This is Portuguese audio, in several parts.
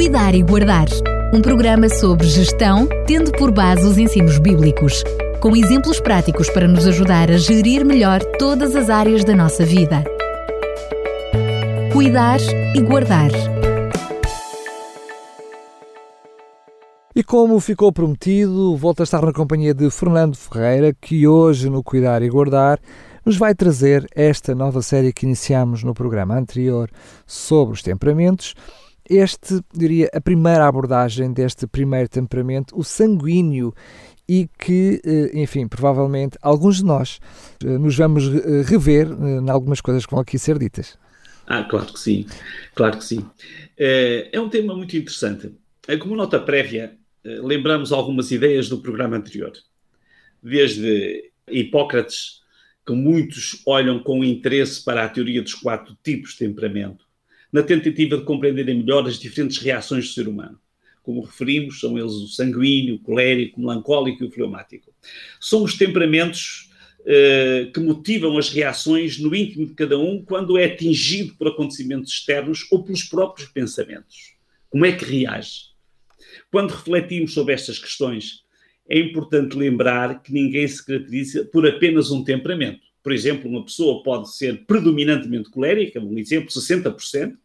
Cuidar e Guardar, um programa sobre gestão, tendo por base os ensinos bíblicos, com exemplos práticos para nos ajudar a gerir melhor todas as áreas da nossa vida. Cuidar e Guardar. E como ficou prometido, volto a estar na companhia de Fernando Ferreira, que hoje no Cuidar e Guardar nos vai trazer esta nova série que iniciamos no programa anterior sobre os temperamentos este, diria, a primeira abordagem deste primeiro temperamento, o sanguíneo, e que, eh, enfim, provavelmente alguns de nós eh, nos vamos eh, rever em algumas coisas que vão aqui ser ditas. Ah, claro que sim, claro que sim. É um tema muito interessante. Como nota prévia, lembramos algumas ideias do programa anterior. Desde Hipócrates, que muitos olham com interesse para a teoria dos quatro tipos de temperamento, na tentativa de compreenderem melhor as diferentes reações do ser humano. Como referimos, são eles o sanguíneo, o colérico, o melancólico e o fleumático. São os temperamentos uh, que motivam as reações no íntimo de cada um quando é atingido por acontecimentos externos ou pelos próprios pensamentos. Como é que reage? Quando refletimos sobre estas questões, é importante lembrar que ninguém se caracteriza por apenas um temperamento. Por exemplo, uma pessoa pode ser predominantemente colérica, um exemplo, 60%,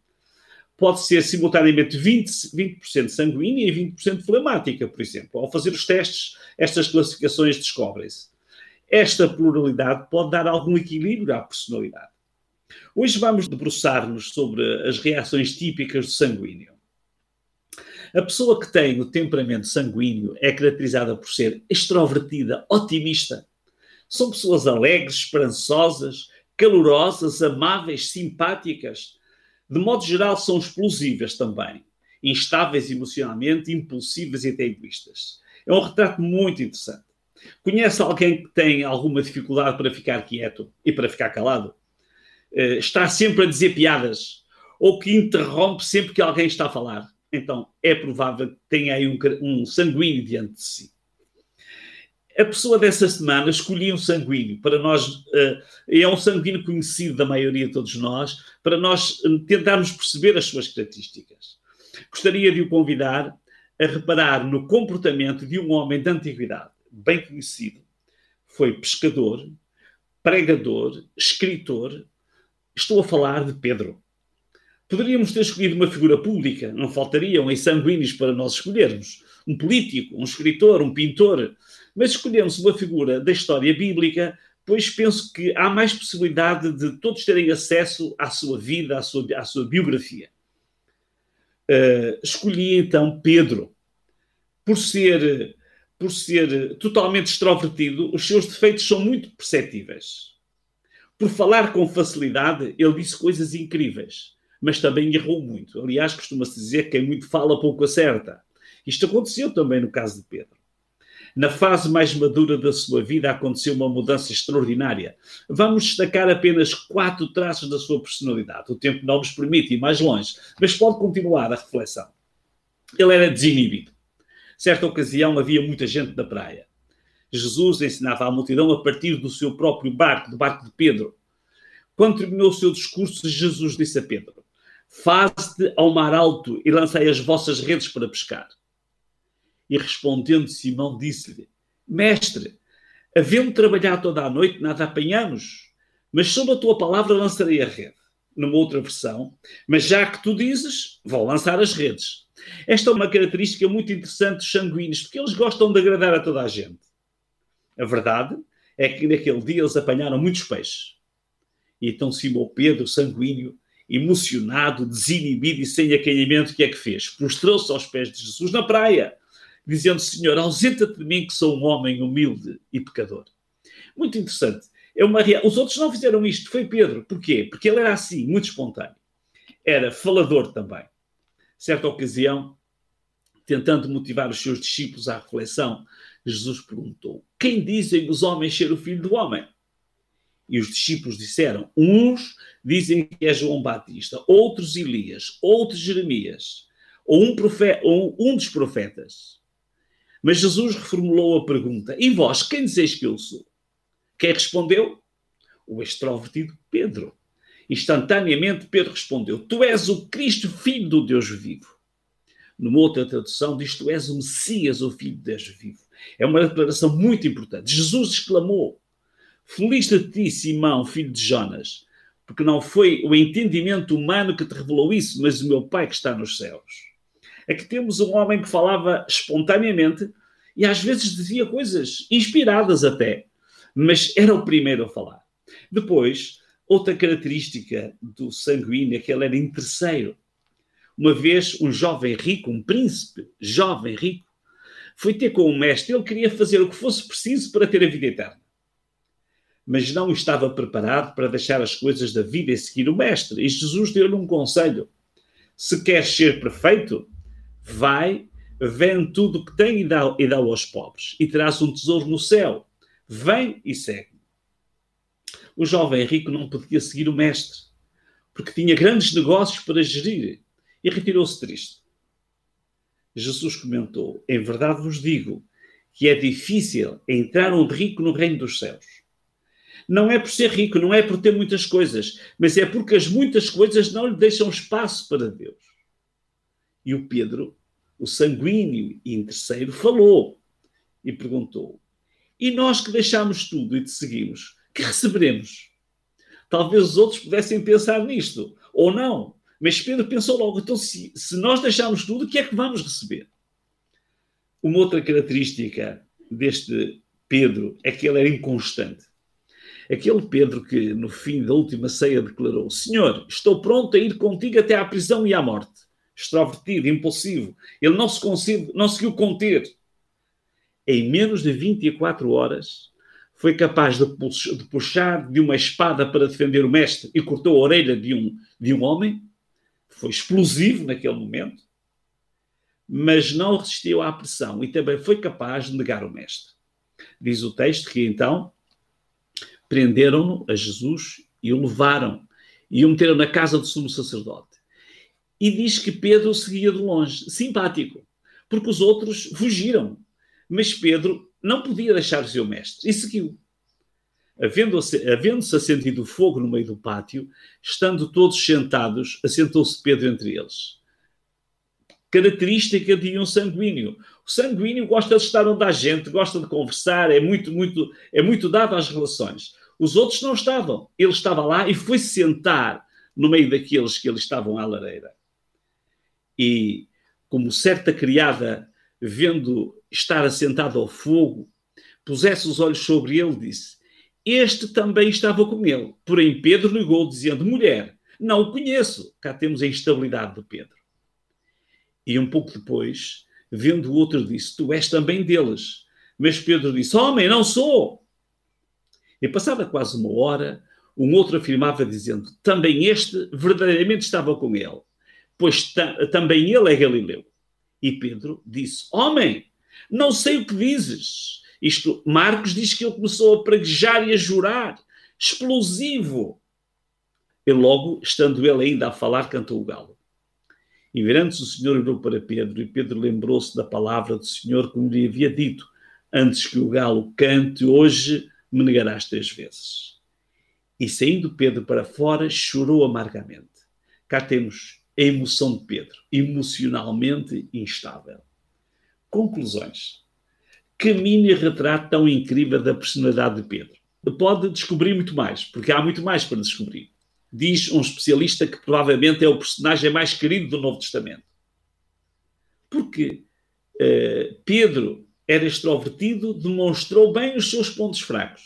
pode ser simultaneamente 20%, 20 sanguínea e 20% flemática, por exemplo. Ao fazer os testes, estas classificações descobrem-se. Esta pluralidade pode dar algum equilíbrio à personalidade. Hoje vamos debruçar-nos sobre as reações típicas do sanguíneo. A pessoa que tem o temperamento sanguíneo é caracterizada por ser extrovertida, otimista, são pessoas alegres, esperançosas, calorosas, amáveis, simpáticas. De modo geral, são explosivas também, instáveis emocionalmente, impulsivas e até egoístas. É um retrato muito interessante. Conhece alguém que tem alguma dificuldade para ficar quieto e para ficar calado? Eh, está sempre a dizer piadas ou que interrompe sempre que alguém está a falar? Então é provável que tenha aí um, um sanguíneo diante de si a pessoa dessa semana escolhia um sanguíneo para nós, uh, é um sanguíneo conhecido da maioria de todos nós, para nós uh, tentarmos perceber as suas características. Gostaria de o convidar a reparar no comportamento de um homem da antiguidade, bem conhecido. Foi pescador, pregador, escritor. Estou a falar de Pedro. Poderíamos ter escolhido uma figura pública, não faltariam em sanguíneos para nós escolhermos. Um político, um escritor, um pintor, mas escolhemos uma figura da história bíblica, pois penso que há mais possibilidade de todos terem acesso à sua vida, à sua, à sua biografia. Uh, escolhi então Pedro, por ser, por ser totalmente extrovertido, os seus defeitos são muito perceptíveis. Por falar com facilidade, ele disse coisas incríveis, mas também errou muito. Aliás, costuma-se dizer que quem muito fala pouco acerta. Isto aconteceu também no caso de Pedro. Na fase mais madura da sua vida aconteceu uma mudança extraordinária. Vamos destacar apenas quatro traços da sua personalidade. O tempo não nos permite ir mais longe, mas pode continuar a reflexão. Ele era desinibido. Certa ocasião havia muita gente na praia. Jesus ensinava à multidão a partir do seu próprio barco, do barco de Pedro. Quando terminou o seu discurso, Jesus disse a Pedro: Faze-te ao mar alto e lancei as vossas redes para pescar. E respondendo Simão, disse-lhe: Mestre, havendo trabalhado toda a noite, nada apanhamos, mas sob a tua palavra lançarei a rede. Numa outra versão, mas já que tu dizes, vou lançar as redes. Esta é uma característica muito interessante dos sanguíneos, porque eles gostam de agradar a toda a gente. A verdade é que naquele dia eles apanharam muitos peixes. E então Simão Pedro, sanguíneo, emocionado, desinibido e sem acanhamento, o que é que fez? Prostrou-se aos pés de Jesus na praia dizendo: Senhor, ausenta-te de mim, que sou um homem humilde e pecador. Muito interessante. É uma Os outros não fizeram isto, foi Pedro. Porquê? Porque ele era assim, muito espontâneo. Era falador também. Certa ocasião, tentando motivar os seus discípulos à reflexão, Jesus perguntou: Quem dizem os homens ser o filho do homem? E os discípulos disseram: Uns dizem que é João Batista, outros Elias, outros Jeremias, ou um, ou um dos profetas. Mas Jesus reformulou a pergunta: E vós, quem dizeis que eu sou? Quem respondeu? O extrovertido Pedro. Instantaneamente, Pedro respondeu: Tu és o Cristo, filho do Deus vivo. numa outra tradução, diz: Tu és o Messias, o Filho de Deus vivo. É uma declaração muito importante. Jesus exclamou: Feliz de ti, Simão, filho de Jonas, porque não foi o entendimento humano que te revelou isso, mas o meu Pai que está nos céus. Aqui temos um homem que falava espontaneamente e às vezes dizia coisas inspiradas até, mas era o primeiro a falar. Depois, outra característica do sanguíneo é que ele era interesseiro. Uma vez, um jovem rico, um príncipe jovem rico, foi ter com o mestre. Ele queria fazer o que fosse preciso para ter a vida eterna. Mas não estava preparado para deixar as coisas da vida e seguir o mestre. E Jesus deu-lhe um conselho: se queres ser perfeito, vai, vende tudo o que tem e dá, e dá aos pobres, e terás um tesouro no céu. Vem e segue. O jovem rico não podia seguir o mestre, porque tinha grandes negócios para gerir e retirou-se triste. Jesus comentou: Em verdade vos digo que é difícil entrar um rico no reino dos céus. Não é por ser rico, não é por ter muitas coisas, mas é porque as muitas coisas não lhe deixam espaço para Deus. E o Pedro, o sanguíneo e interesseiro, falou e perguntou: E nós que deixamos tudo e te seguimos, que receberemos. Talvez os outros pudessem pensar nisto, ou não. Mas Pedro pensou logo: então, se, se nós deixarmos tudo, o que é que vamos receber? Uma outra característica deste Pedro é que ele era inconstante. Aquele Pedro que, no fim da última ceia, declarou: Senhor, estou pronto a ir contigo até à prisão e à morte. Extrovertido, impulsivo. Ele não se conseguiu, não conseguiu conter. Em menos de 24 horas, foi capaz de puxar de uma espada para defender o mestre e cortou a orelha de um, de um homem, foi explosivo naquele momento, mas não resistiu à pressão e também foi capaz de negar o mestre. Diz o texto que então prenderam-no a Jesus e o levaram e o meteram na casa do sumo sacerdote. E diz que Pedro seguia de longe, simpático, porque os outros fugiram. Mas Pedro não podia deixar o seu mestre e seguiu. Havendo-se havendo acendido fogo no meio do pátio, estando todos sentados, assentou-se Pedro entre eles. Característica de um sanguíneo. O sanguíneo gosta de estar onde há gente, gosta de conversar, é muito, muito, é muito dado às relações. Os outros não estavam. Ele estava lá e foi sentar no meio daqueles que eles estavam à lareira. E, como certa criada, vendo estar assentado ao fogo, pusesse os olhos sobre ele, disse: Este também estava com ele. Porém, Pedro negou, dizendo: Mulher, não o conheço. Cá temos a instabilidade de Pedro. E um pouco depois, vendo o outro, disse: Tu és também deles. Mas Pedro disse: Homem, não sou. E passada quase uma hora, um outro afirmava, dizendo: Também este verdadeiramente estava com ele, pois também ele é Galileu. E Pedro disse: Homem, não sei o que dizes. Isto, Marcos diz que ele começou a praguejar e a jurar, explosivo. E logo, estando ele ainda a falar, cantou o galo. E virando-se o Senhor olhou para Pedro, e Pedro lembrou-se da palavra do Senhor, como lhe havia dito: Antes que o galo cante, hoje me negarás três vezes. E saindo Pedro para fora, chorou amargamente. Cá temos a emoção de Pedro, emocionalmente instável. Conclusões. Que mini retrato tão incrível da personalidade de Pedro. Pode descobrir muito mais, porque há muito mais para descobrir. Diz um especialista que provavelmente é o personagem mais querido do Novo Testamento. Porque uh, Pedro era extrovertido, demonstrou bem os seus pontos fracos,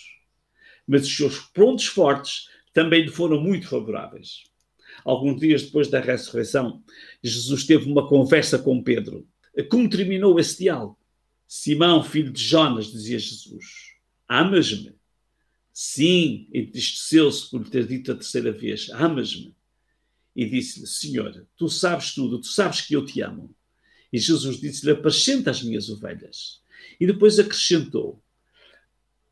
mas os seus pontos fortes também lhe foram muito favoráveis. Alguns dias depois da ressurreição, Jesus teve uma conversa com Pedro. Como terminou esse diálogo? Simão, filho de Jonas, dizia Jesus, amas-me? Sim, entristeceu-se por lhe ter dito a terceira vez, amas-me? E disse-lhe, Senhor, tu sabes tudo, tu sabes que eu te amo. E Jesus disse-lhe, apacenta as minhas ovelhas. E depois acrescentou,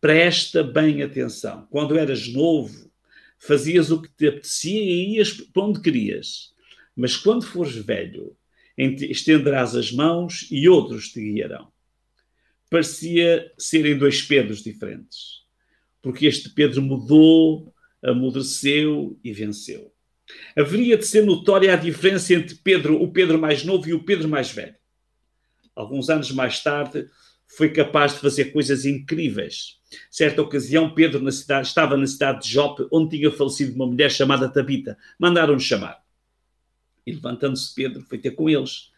presta bem atenção, quando eras novo, fazias o que te apetecia e ias para onde querias. Mas quando fores velho, estenderás as mãos e outros te guiarão. Parecia serem dois Pedros diferentes, porque este Pedro mudou, amadureceu e venceu. Haveria de ser notória a diferença entre Pedro, o Pedro mais novo e o Pedro mais velho. Alguns anos mais tarde, foi capaz de fazer coisas incríveis. Certa ocasião, Pedro na cidade, estava na cidade de Jope, onde tinha falecido uma mulher chamada Tabita. Mandaram-no chamar. E levantando-se Pedro, foi ter com eles.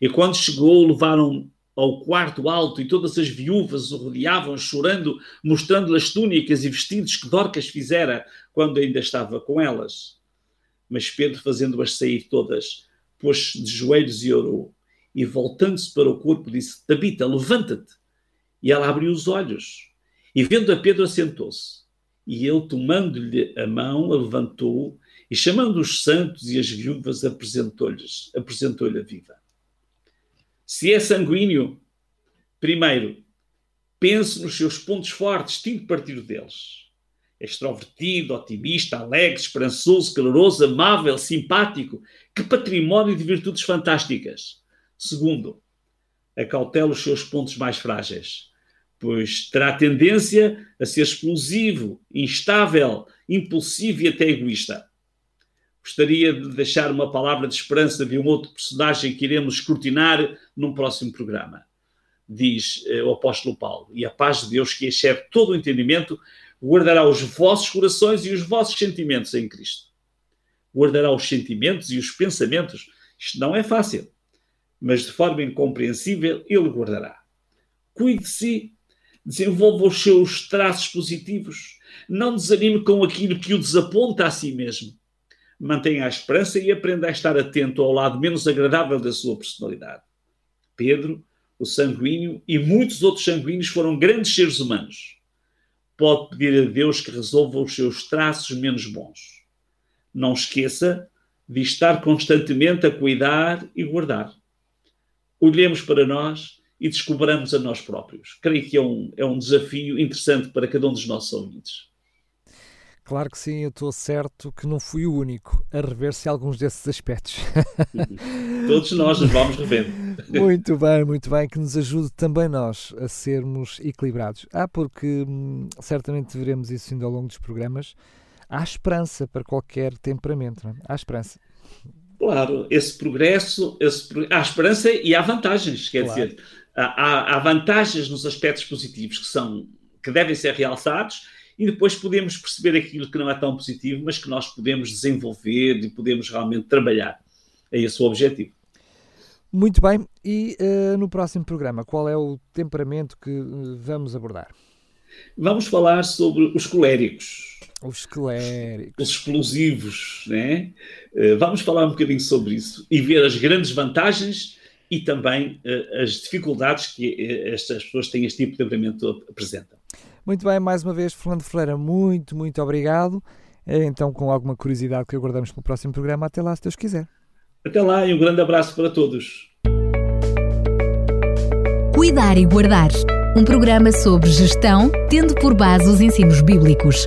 E quando chegou, levaram ao quarto alto e todas as viúvas o rodeavam, chorando, mostrando-lhe as túnicas e vestidos que Dorcas fizera quando ainda estava com elas. Mas Pedro, fazendo-as sair todas, pôs-se de joelhos e orou. E voltando-se para o corpo, disse: Tabita, levanta-te. E ela abriu os olhos. E vendo a Pedro, assentou-se. E ele, tomando-lhe a mão, a levantou e, chamando os santos e as viúvas, apresentou-lhes, apresentou-lhe a viva. Se é sanguíneo, primeiro, pense nos seus pontos fortes, tente partir deles. É extrovertido, otimista, alegre, esperançoso, caloroso, amável, simpático. Que património de virtudes fantásticas. Segundo, acautela os seus pontos mais frágeis, pois terá tendência a ser explosivo, instável, impulsivo e até egoísta. Gostaria de deixar uma palavra de esperança de um outro personagem que iremos escrutinar num próximo programa. Diz eh, o apóstolo Paulo: E a paz de Deus, que excede todo o entendimento, guardará os vossos corações e os vossos sentimentos em Cristo. Guardará os sentimentos e os pensamentos. Isto não é fácil, mas de forma incompreensível ele guardará. Cuide de si, desenvolva os seus traços positivos, não desanime com aquilo que o desaponta a si mesmo mantenha a esperança e aprenda a estar atento ao lado menos agradável da sua personalidade. Pedro, o sanguíneo e muitos outros sanguíneos foram grandes seres humanos. Pode pedir a Deus que resolva os seus traços menos bons. Não esqueça de estar constantemente a cuidar e guardar. Olhemos para nós e descobramos a nós próprios. Creio que é um, é um desafio interessante para cada um dos nossos ouvintes. Claro que sim, eu estou certo que não fui o único a rever-se alguns desses aspectos. Todos nós nos vamos revendo. Muito bem, muito bem, que nos ajude também nós a sermos equilibrados. Ah, porque hum, certamente veremos isso ainda ao longo dos programas. Há esperança para qualquer temperamento, não é? Há esperança. Claro, esse progresso, esse, há esperança e há vantagens, quer claro. dizer, há, há vantagens nos aspectos positivos que são que devem ser realçados e depois podemos perceber aquilo que não é tão positivo, mas que nós podemos desenvolver e podemos realmente trabalhar. É esse o objetivo. Muito bem, e uh, no próximo programa, qual é o temperamento que uh, vamos abordar? Vamos falar sobre os coléricos. Os coléricos. Os explosivos, né? Uh, vamos falar um bocadinho sobre isso e ver as grandes vantagens e também as dificuldades que estas pessoas têm este tipo de temperamento apresentam. Muito bem, mais uma vez, Fernando Ferreira, muito, muito obrigado. Então, com alguma curiosidade que aguardamos pelo próximo programa, até lá, se Deus quiser. Até lá e um grande abraço para todos. Cuidar e Guardar um programa sobre gestão, tendo por base os ensinos bíblicos,